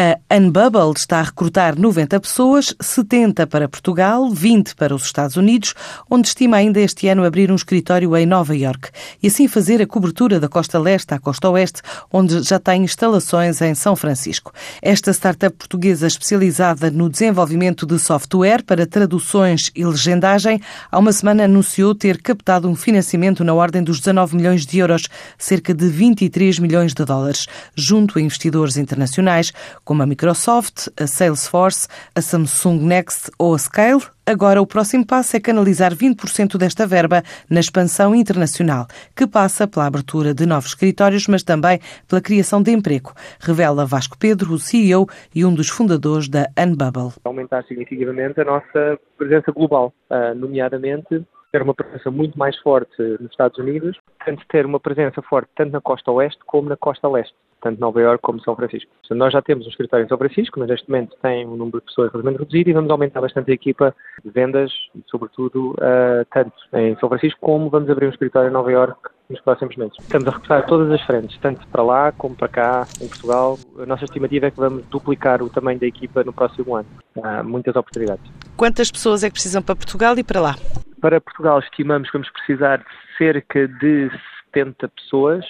A Unbubble está a recrutar 90 pessoas, 70 para Portugal, 20 para os Estados Unidos, onde estima ainda este ano abrir um escritório em Nova York e assim fazer a cobertura da costa leste à costa oeste, onde já tem instalações em São Francisco. Esta startup portuguesa especializada no desenvolvimento de software para traduções e legendagem, há uma semana anunciou ter captado um financiamento na ordem dos 19 milhões de euros, cerca de 23 milhões de dólares, junto a investidores internacionais como a Microsoft, a Salesforce, a Samsung Next ou a Scale. Agora, o próximo passo é canalizar 20% desta verba na expansão internacional, que passa pela abertura de novos escritórios, mas também pela criação de emprego, revela Vasco Pedro, o CEO e um dos fundadores da Unbubble. Aumentar significativamente a nossa presença global, ah, nomeadamente ter uma presença muito mais forte nos Estados Unidos, tanto ter uma presença forte tanto na costa oeste como na costa leste tanto Nova Iorque como São Francisco. Nós já temos um escritório em São Francisco, mas neste momento tem um número de pessoas relativamente reduzido e vamos aumentar bastante a equipa de vendas, sobretudo uh, tanto em São Francisco como vamos abrir um escritório em Nova Iorque nos próximos meses. Estamos a recrutar todas as frentes, tanto para lá como para cá, em Portugal. A nossa estimativa é que vamos duplicar o tamanho da equipa no próximo ano. Há muitas oportunidades. Quantas pessoas é que precisam para Portugal e para lá? Para Portugal estimamos que vamos precisar de cerca de 70 pessoas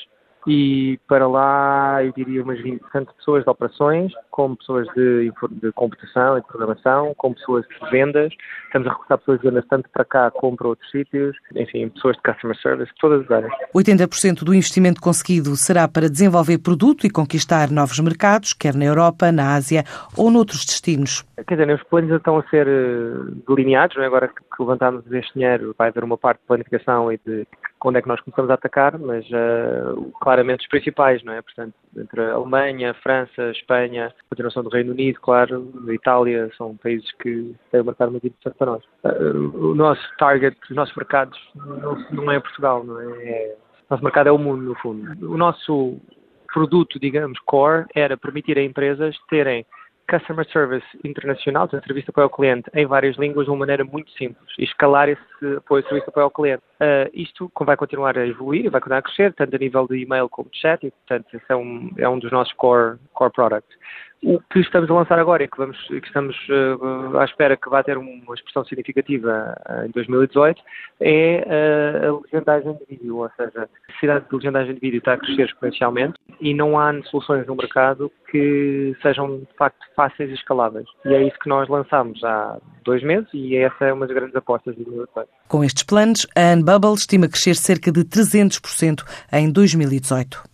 e para lá eu diria umas 20, tanto pessoas de operações, como pessoas de, de computação e de programação, como pessoas de vendas. Estamos a recrutar pessoas de vendas tanto para cá como para outros sítios, enfim, pessoas de customer service, todas as áreas. 80% do investimento conseguido será para desenvolver produto e conquistar novos mercados, quer na Europa, na Ásia ou noutros destinos. Quer dizer, os planos estão a ser eh, delineados, não é? agora que levantámos este dinheiro vai haver uma parte de planificação e de quando é que nós começamos a atacar, mas uh, claramente os principais, não é? Portanto, entre a Alemanha, a França, a Espanha, a continuação do Reino Unido, claro, a Itália, são países que têm um mercado muito interessante para nós. Uh, o nosso target, os nossos mercados não, é Portugal, não é? é? O nosso mercado é o mundo, no fundo. O nosso produto, digamos, core, era permitir a empresas terem customer service internacional, de apoio ao cliente em várias línguas de uma maneira muito simples e escalar esse apoio, serviço apoio ao cliente. Uh, isto vai continuar a evoluir, vai continuar a crescer, tanto a nível de e-mail como de chat, e portanto esse é um, é um dos nossos core, core products. O que estamos a lançar agora e que, vamos, que estamos uh, à espera que vá ter uma expressão significativa uh, em 2018 é a legendagem de vídeo, ou seja, a necessidade de legendagem de vídeo está a crescer exponencialmente e não há soluções no mercado que sejam de facto fáceis e escaláveis. E é isso que nós lançamos há dois meses e essa é uma das grandes apostas do 2018. Com estes planos, a Unbubble estima crescer cerca de 300% em 2018.